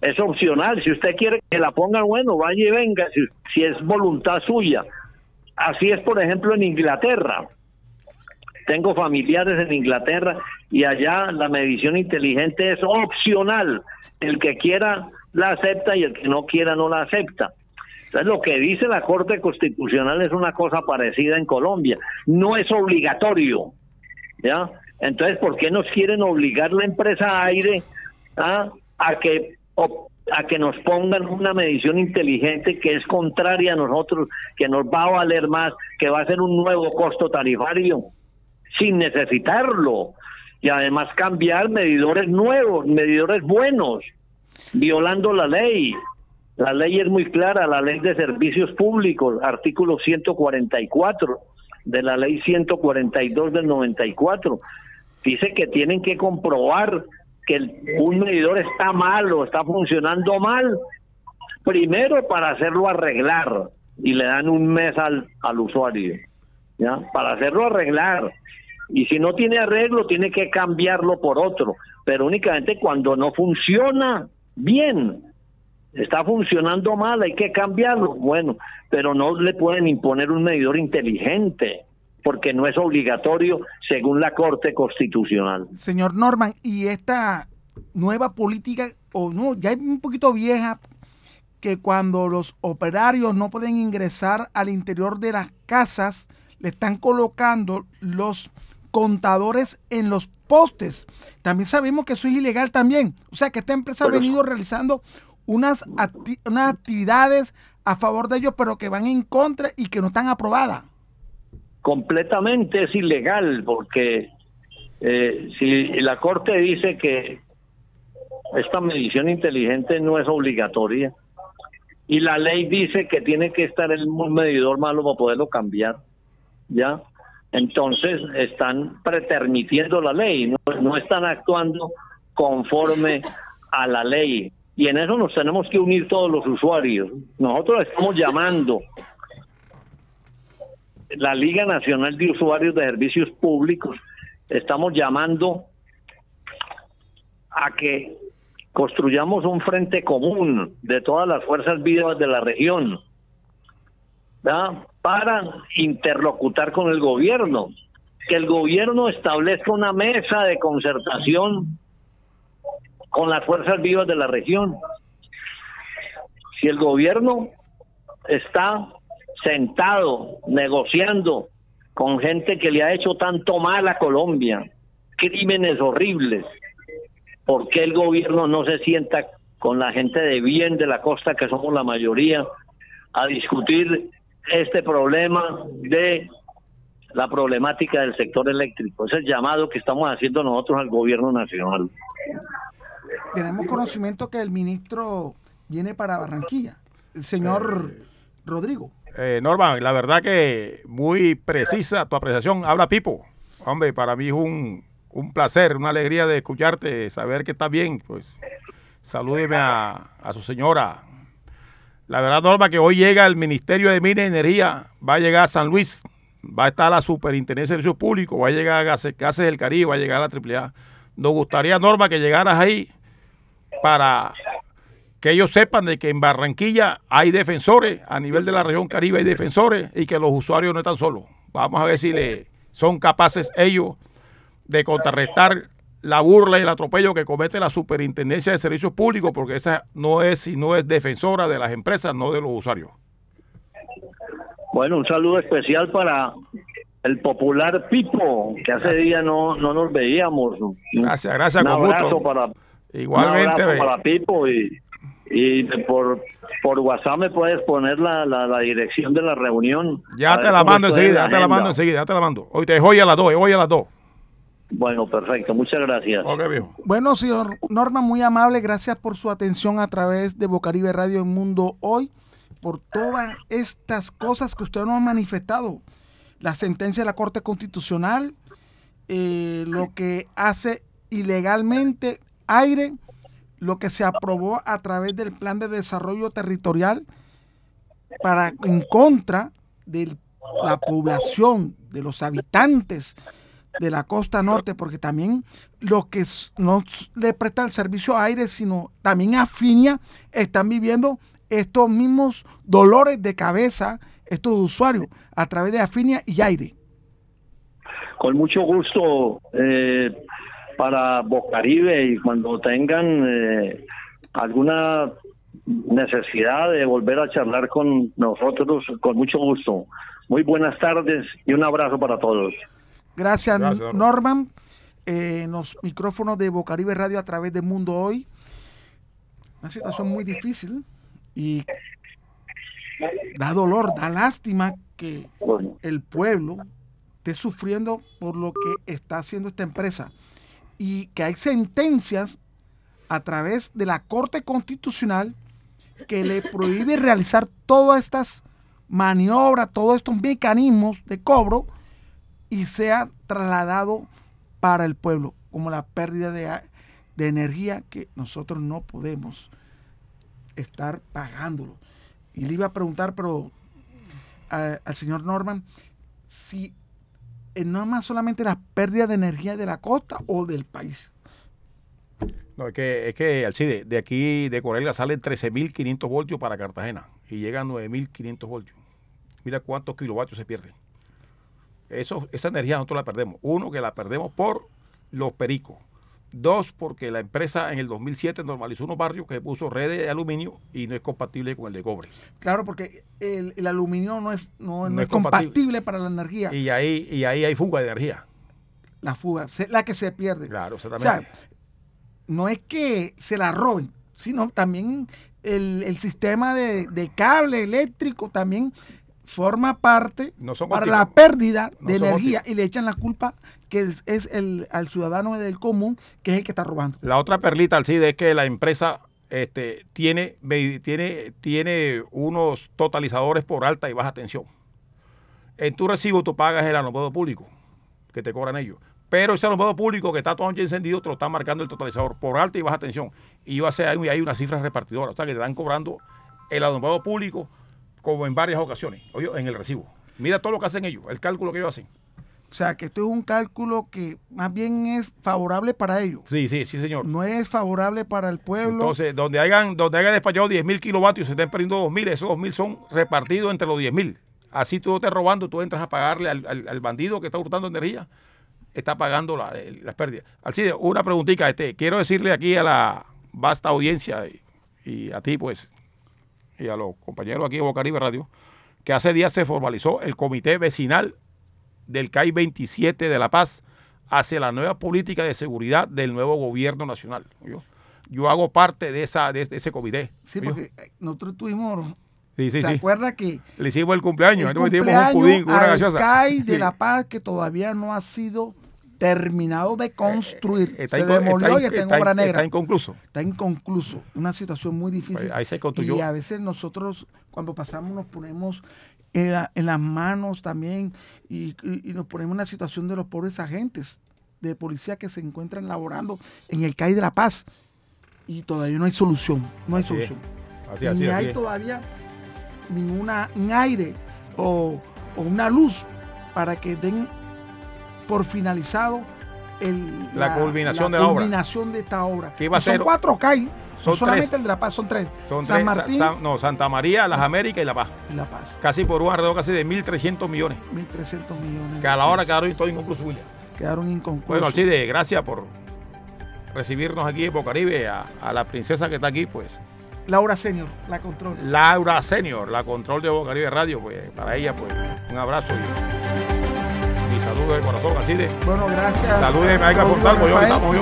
es opcional. Si usted quiere que la pongan, bueno, vaya y venga, si, si es voluntad suya. Así es, por ejemplo, en Inglaterra. Tengo familiares en Inglaterra y allá la medición inteligente es opcional. El que quiera la acepta y el que no quiera no la acepta. Entonces, lo que dice la Corte Constitucional es una cosa parecida en Colombia. No es obligatorio. ¿Ya? Entonces, ¿por qué nos quieren obligar la empresa aire a, a que a que nos pongan una medición inteligente que es contraria a nosotros, que nos va a valer más, que va a ser un nuevo costo tarifario, sin necesitarlo. Y además cambiar medidores nuevos, medidores buenos violando la ley. La ley es muy clara, la ley de servicios públicos, artículo 144 de la ley 142 del 94. Dice que tienen que comprobar que un medidor está mal o está funcionando mal, primero para hacerlo arreglar y le dan un mes al, al usuario, ¿ya? Para hacerlo arreglar. Y si no tiene arreglo, tiene que cambiarlo por otro, pero únicamente cuando no funciona, bien, está funcionando mal, hay que cambiarlo. Bueno, pero no le pueden imponer un medidor inteligente porque no es obligatorio según la Corte Constitucional. Señor Norman, y esta nueva política, o no, ya es un poquito vieja, que cuando los operarios no pueden ingresar al interior de las casas, le están colocando los contadores en los postes. También sabemos que eso es ilegal también. O sea que esta empresa ha venido realizando unas, unas actividades a favor de ellos, pero que van en contra y que no están aprobadas. Completamente es ilegal, porque eh, si la Corte dice que esta medición inteligente no es obligatoria y la ley dice que tiene que estar el medidor malo para poderlo cambiar, ¿ya? entonces están pretermitiendo la ley, no, están actuando conforme a la ley. Y en eso nos tenemos que unir todos los usuarios. Nosotros estamos llamando la Liga Nacional de Usuarios de Servicios Públicos. Estamos llamando a que construyamos un frente común de todas las fuerzas vivas de la región para interlocutar con el gobierno, que el gobierno establezca una mesa de concertación con las fuerzas vivas de la región. Si el gobierno está sentado negociando con gente que le ha hecho tanto mal a Colombia, crímenes horribles, ¿por qué el gobierno no se sienta con la gente de bien de la costa, que somos la mayoría, a discutir este problema de la problemática del sector eléctrico? Es el llamado que estamos haciendo nosotros al gobierno nacional. Tenemos conocimiento que el ministro viene para Barranquilla, el señor eh, Rodrigo. Eh, Norman, la verdad que muy precisa tu apreciación. Habla Pipo. Hombre, para mí es un, un placer, una alegría de escucharte, saber que está bien. Pues salúdeme a, a su señora. La verdad, Norma, que hoy llega el Ministerio de Minas y Energía, va a llegar a San Luis, va a estar la Superintendencia de Servicios Públicos, va a llegar a Gases, del Caribe, va a llegar a la AAA. Nos gustaría, Norma, que llegaras ahí para que ellos sepan de que en Barranquilla hay defensores, a nivel de la región Caribe hay defensores y que los usuarios no están solos. Vamos a ver si le son capaces ellos de contrarrestar la burla y el atropello que comete la Superintendencia de Servicios Públicos, porque esa no es y no es defensora de las empresas, no de los usuarios. Bueno, un saludo especial para el popular Pipo, que hace días no, no nos veíamos. Gracias, gracias, un abrazo para Igualmente. para Pipo y, y por, por WhatsApp me puedes poner la, la, dirección de la reunión. Ya te la mando enseguida, ya te la mando enseguida, ya te la mando. Hoy te hoy a las dos, hoy a las dos. Bueno, perfecto, muchas gracias. Bueno, señor Norma, muy amable, gracias por su atención a través de Bocaribe Radio en Mundo Hoy, por todas estas cosas que usted nos ha manifestado. La sentencia de la Corte Constitucional, eh, lo que hace ilegalmente aire, lo que se aprobó a través del Plan de Desarrollo Territorial para en contra de la población, de los habitantes de la costa norte, porque también los que no le prestan el servicio aire, sino también a Finia, están viviendo estos mismos dolores de cabeza, estos usuarios, a través de Afinia y aire. Con mucho gusto eh, para Bocaribe y cuando tengan eh, alguna necesidad de volver a charlar con nosotros, con mucho gusto. Muy buenas tardes y un abrazo para todos. Gracias, Norman. Eh, en los micrófonos de Bocaribe Radio a través de Mundo Hoy. Una situación muy difícil y da dolor, da lástima que el pueblo esté sufriendo por lo que está haciendo esta empresa y que hay sentencias a través de la Corte Constitucional que le prohíbe realizar todas estas maniobras, todos estos mecanismos de cobro y sea trasladado para el pueblo, como la pérdida de, energía que nosotros no podemos estar pagándolo. Y le iba a preguntar, pero al señor Norman, si no más solamente la pérdida de energía de la costa o del país. No, es que, es que Alcide, de aquí de Corelia salen 13.500 voltios para Cartagena y llegan 9.500 voltios. Mira cuántos kilovatios se pierden. Eso, esa energía nosotros la perdemos. Uno, que la perdemos por los pericos. Dos, porque la empresa en el 2007 normalizó unos barrios que puso redes de aluminio y no es compatible con el de cobre. Claro, porque el, aluminio no es, no, es, compatible. para la energía. Y ahí, y ahí hay fuga de energía. La fuga, la que se pierde. Claro, exactamente. O sea, no es que se la roben, sino también el, sistema de, de, cable eléctrico también forma parte para la pérdida de energía y le echan la culpa que es, el, al ciudadano del común que es el que está robando. La otra perlita, Alcide, es que la empresa este, tiene, tiene, tiene unos totalizadores por alta y baja tensión. En tu recibo tú pagas el alumbrado público que te cobran ellos. Pero ese alumbrado público que está todo encendido te lo está marcando el totalizador por alta y baja tensión. Y va a ser, hay una cifra repartidora. O sea que te están cobrando el alumbrado público como en varias ocasiones, oye, en el recibo. Mira todo lo que hacen ellos, el cálculo que ellos hacen. O sea, que esto es un cálculo que más bien es favorable para ellos. Sí, sí, sí, señor. No es favorable para el pueblo. Entonces, donde hayan, donde hayan despachado 10 mil kilovatios y se estén perdiendo 2 mil, esos 2 mil son repartidos entre los 10 mil. Así tú te robando, tú entras a pagarle al, al- al bandido que está hurtando energía, está pagando la- las pérdidas. Alcide, una preguntita, este, quiero decirle aquí a la vasta audiencia y, y a ti, pues, y a los compañeros aquí de Bocaribe Radio, que hace días se formalizó el comité vecinal del CAI 27 de La Paz hacia la nueva política de seguridad del nuevo gobierno nacional. Yo, yo hago parte de, esa, de, ese comité. Sí, ¿oyó? porque eh, nosotros tuvimos. Sí, sí, ¿Se sí. acuerda que Le hicimos el cumpleaños, el nos metimos un cumpleaños pudín con una gaseosa. CAI de. La Paz que todavía no ha sido terminado de construir. Eh, está se inco- demolió está y está en obra negra. está inconcluso. Está inconcluso. Una situación muy difícil. Pues ahí se construyó. Y a veces nosotros, cuando pasamos, nos ponemos en, la- en las manos también y, y- y nos ponemos en la situación de los pobres agentes de policía que se encuentran laborando en el CAI de La Paz. Y todavía no hay solución. No hay Así es. solución. Así, así, Ni así hay es. todavía ninguna un aire o, o una luz para que den por finalizado el, La culminación de la obra. culminación de esta obra. Que iba a son ser- cuatro CAI, son no solamente tres. el de La Paz, son tres. Son San tres, Sa- Martín San- no, Santa María, Las Américas y La Paz. y La Paz. Casi por un alrededor casi de 1.300 millones. 1.300 millones. Que a la hora quedaron todo inconcluso, William. quedaron inconclusos. Bueno, Alcide, gracias por recibirnos aquí en Bocaribe, a, a la princesa que está aquí, pues. Laura Senior, la control. Laura Senior, la control de Bocaribe Radio, pues para ella, pues, un abrazo y saludos de corazón. Bueno, gracias. Salúdeme a Fontalvo, yo, estamos.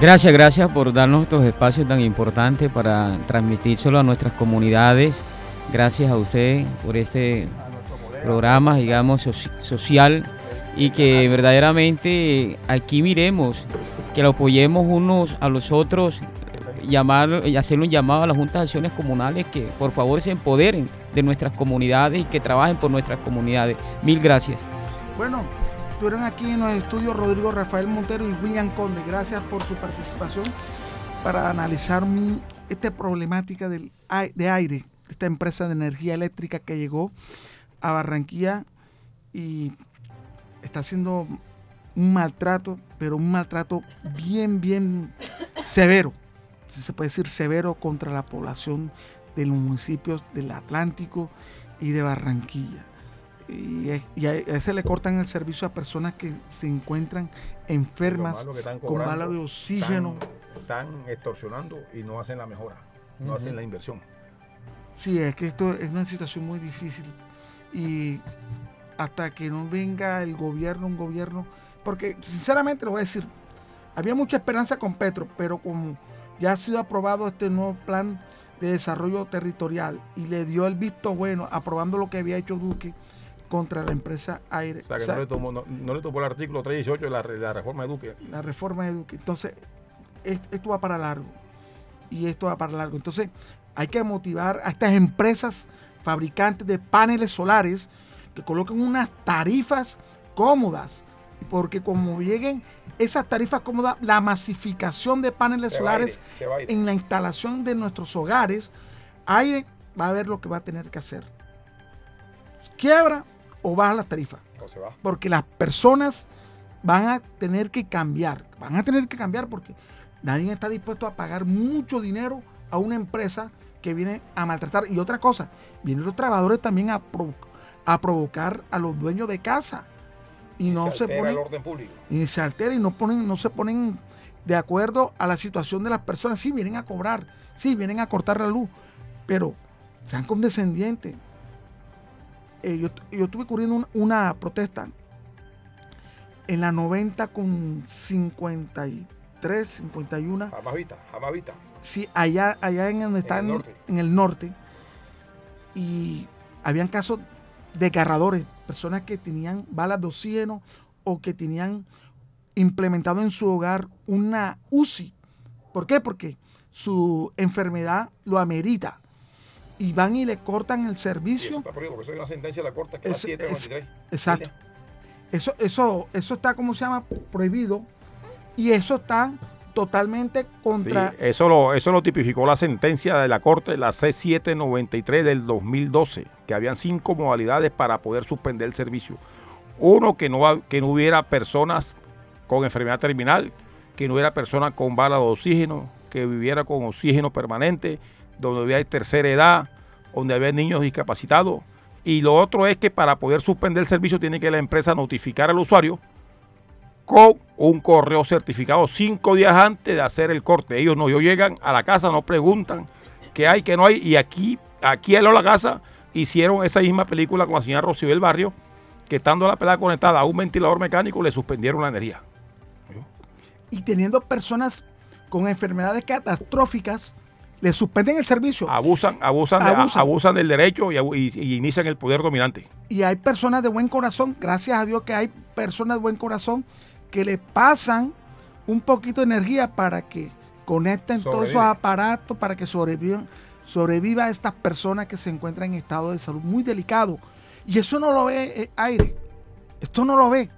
Gracias, gracias por darnos estos espacios tan importantes para transmitírselo a nuestras comunidades. Gracias a usted por este programa, digamos, soci- social y que verdaderamente aquí miremos, que lo apoyemos unos a los otros, llamar y hacerle un llamado a las juntas de acciones comunales que por favor se empoderen de nuestras comunidades y que trabajen por nuestras comunidades. Mil gracias. Bueno, estuvieron aquí en los estudios Rodrigo Rafael Montero y William Conde. Gracias por su participación para analizar esta problemática del, de aire, esta empresa de energía eléctrica que llegó a Barranquilla y está haciendo un maltrato, pero un maltrato bien, bien severo, si se puede decir severo contra la población de los municipios del Atlántico y de Barranquilla. Y, a ese le cortan el servicio a personas que se encuentran enfermas malo con bala de oxígeno. Están, están extorsionando y no hacen la mejora, no hacen la inversión. Sí, es que esto es una situación muy difícil. Y hasta que no venga el gobierno, un gobierno, porque sinceramente lo voy a decir, había mucha esperanza con Petro, pero como ya ha sido aprobado este nuevo plan de desarrollo territorial y le dio el visto bueno aprobando lo que había hecho Duque contra la empresa Aire. O sea, que O sea, no, le tomó, no, no le tomó el artículo 318 de la, de la reforma de Duque. la reforma de Duque. Entonces, es- esto va para largo. Y esto va para largo. Entonces, hay que motivar a estas empresas fabricantes de paneles solares que coloquen unas tarifas cómodas. Porque como lleguen esas tarifas cómodas, la masificación de paneles Se solares va ir. en la instalación de nuestros hogares, Aire va a ver lo que va a tener que hacer. Quiebra o baja las tarifas O se porque las personas van a tener que cambiar, van a tener que cambiar porque nadie está dispuesto a pagar mucho dinero a una empresa que viene a maltratar. Y otra cosa, vienen los trabajadores también a, provo- a provocar a los dueños de casa. Y no se, altera ponen, el orden público. y se altera y no, ponen, no se ponen de acuerdo a la situación de las personas. Sí, vienen a cobrar, sí, vienen a cortar la luz, pero sean condescendientes. Eh, yo, yo estuve cubriendo un- una protesta en la 90 con 53, 51. Jamás vista, jamás vista. Sí, allá, allá en donde está el en, norte. en el norte. Y habían casos desgarradores, personas que tenían balas de oxígeno o que tenían implementado en su hogar una UCI. ¿Por qué? Porque su enfermedad lo amerita. Y van y le cortan el Y eso servicio. está prohibido, porque eso hay una sentencia de la Corte que es la Es- 793. Exacto. Eso, eso, eso está, como se llama? Prohibido. Y eso está totalmente contra... Sí, eso, lo, eso lo tipificó la sentencia de la Corte, la C793 del 2012, que habían cinco modalidades para poder suspender el servicio. Uno, que no, que no hubiera personas con enfermedad terminal, que no hubiera personas con bala de oxígeno, que viviera con oxígeno permanente, donde había tercera edad, donde había niños discapacitados. Y lo otro es que para poder suspender el servicio tiene que la empresa notificar al usuario con un correo certificado cinco días antes de hacer el corte. Ellos no, ellos llegan a la casa, no preguntan qué hay, qué no hay. Y aquí, aquí en la casa hicieron esa misma película con la señora Rocibel Barrio, que estando la pelada conectada a un ventilador mecánico le suspendieron la energía. Y teniendo personas con enfermedades catastróficas, le suspenden el servicio. Abusan, abusan, abusan. abusan del derecho y, y, inician el poder dominante. Y hay personas de buen corazón, gracias a Dios que hay personas de buen corazón que le pasan un poquito de energía para que conecten todos esos aparatos, para que sobrevivan, sobreviva a estas personas que se encuentran en estado de salud muy delicado. Y eso no lo ve eh, aire. Esto no lo ve.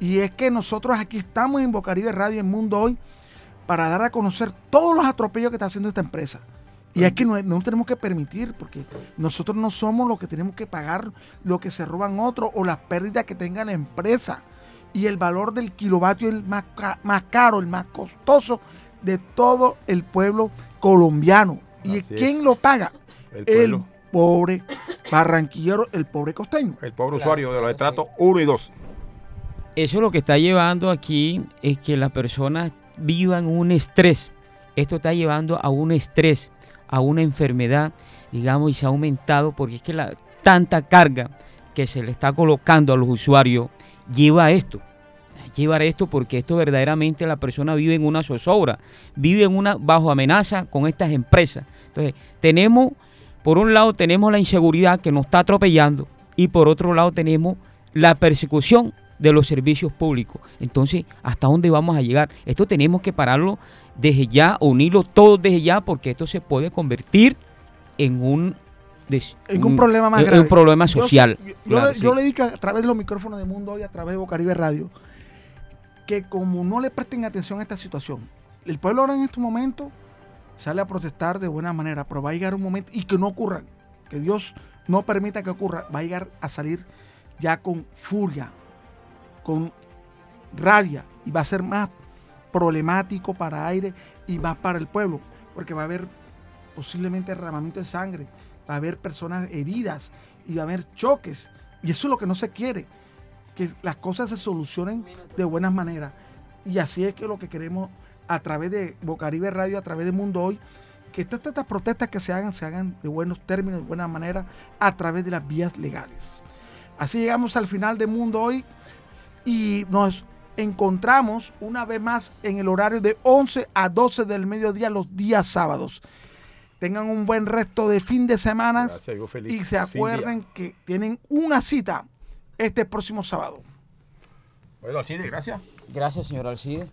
Y es que nosotros aquí estamos en Bocaribe Radio, en Mundo Hoy, para dar a conocer todos los atropellos que está haciendo esta empresa. Y es que no, no, tenemos que permitir, porque nosotros no somos los que tenemos que pagar lo que se roban otros o las pérdidas que tenga la empresa. Y el valor del kilovatio es el más, más caro, el más costoso de todo el pueblo colombiano. ¿Y quién lo paga? El, pobre barranquillero, el pobre costeño. El pobre usuario de los estratos 1 y 2. Eso lo que está llevando aquí es que las personas vivan un estrés. Esto está llevando a un estrés, a una enfermedad, digamos, y se ha aumentado porque es que la tanta carga que se le está colocando a los usuarios lleva a esto. Lleva a esto porque esto verdaderamente la persona vive en una zozobra, vive en una bajo amenaza con estas empresas. Entonces, tenemos, por un lado, tenemos la inseguridad que nos está atropellando y por otro lado tenemos la persecución de los servicios públicos. Entonces, ¿hasta dónde vamos a llegar? Esto tenemos que pararlo desde ya, unirlo todos desde ya, porque esto se puede convertir en un en un, problema más grave. Un problema social. Yo, le he dicho a través de los micrófonos de Mundo Hoy, a través de Bocaribe Radio, que como no le presten atención a esta situación, el pueblo ahora en este momento sale a protestar de buena manera, pero va a llegar un momento y que no ocurra, que Dios no permita que ocurra, va a llegar a salir ya con furia, con rabia y va a ser más problemático para aire y más para el pueblo, porque va a haber posiblemente derramamiento de sangre, va a haber personas heridas y va a haber choques. Y eso es lo que no se quiere, que las cosas se solucionen de buenas maneras. Y así es que lo que queremos a través de Bocaribe Radio, a través de Mundo Hoy, que todas estas protestas que se hagan, se hagan de buenos términos, de buena manera, a través de las vías legales. Así llegamos al final de Mundo Hoy y nos encontramos una vez más en el horario de 11 a 12 del mediodía los días sábados. Tengan un buen resto de fin de semana y se acuerden que tienen una cita este próximo sábado. Bueno, Alcide, gracias. Gracias, señor Alcide.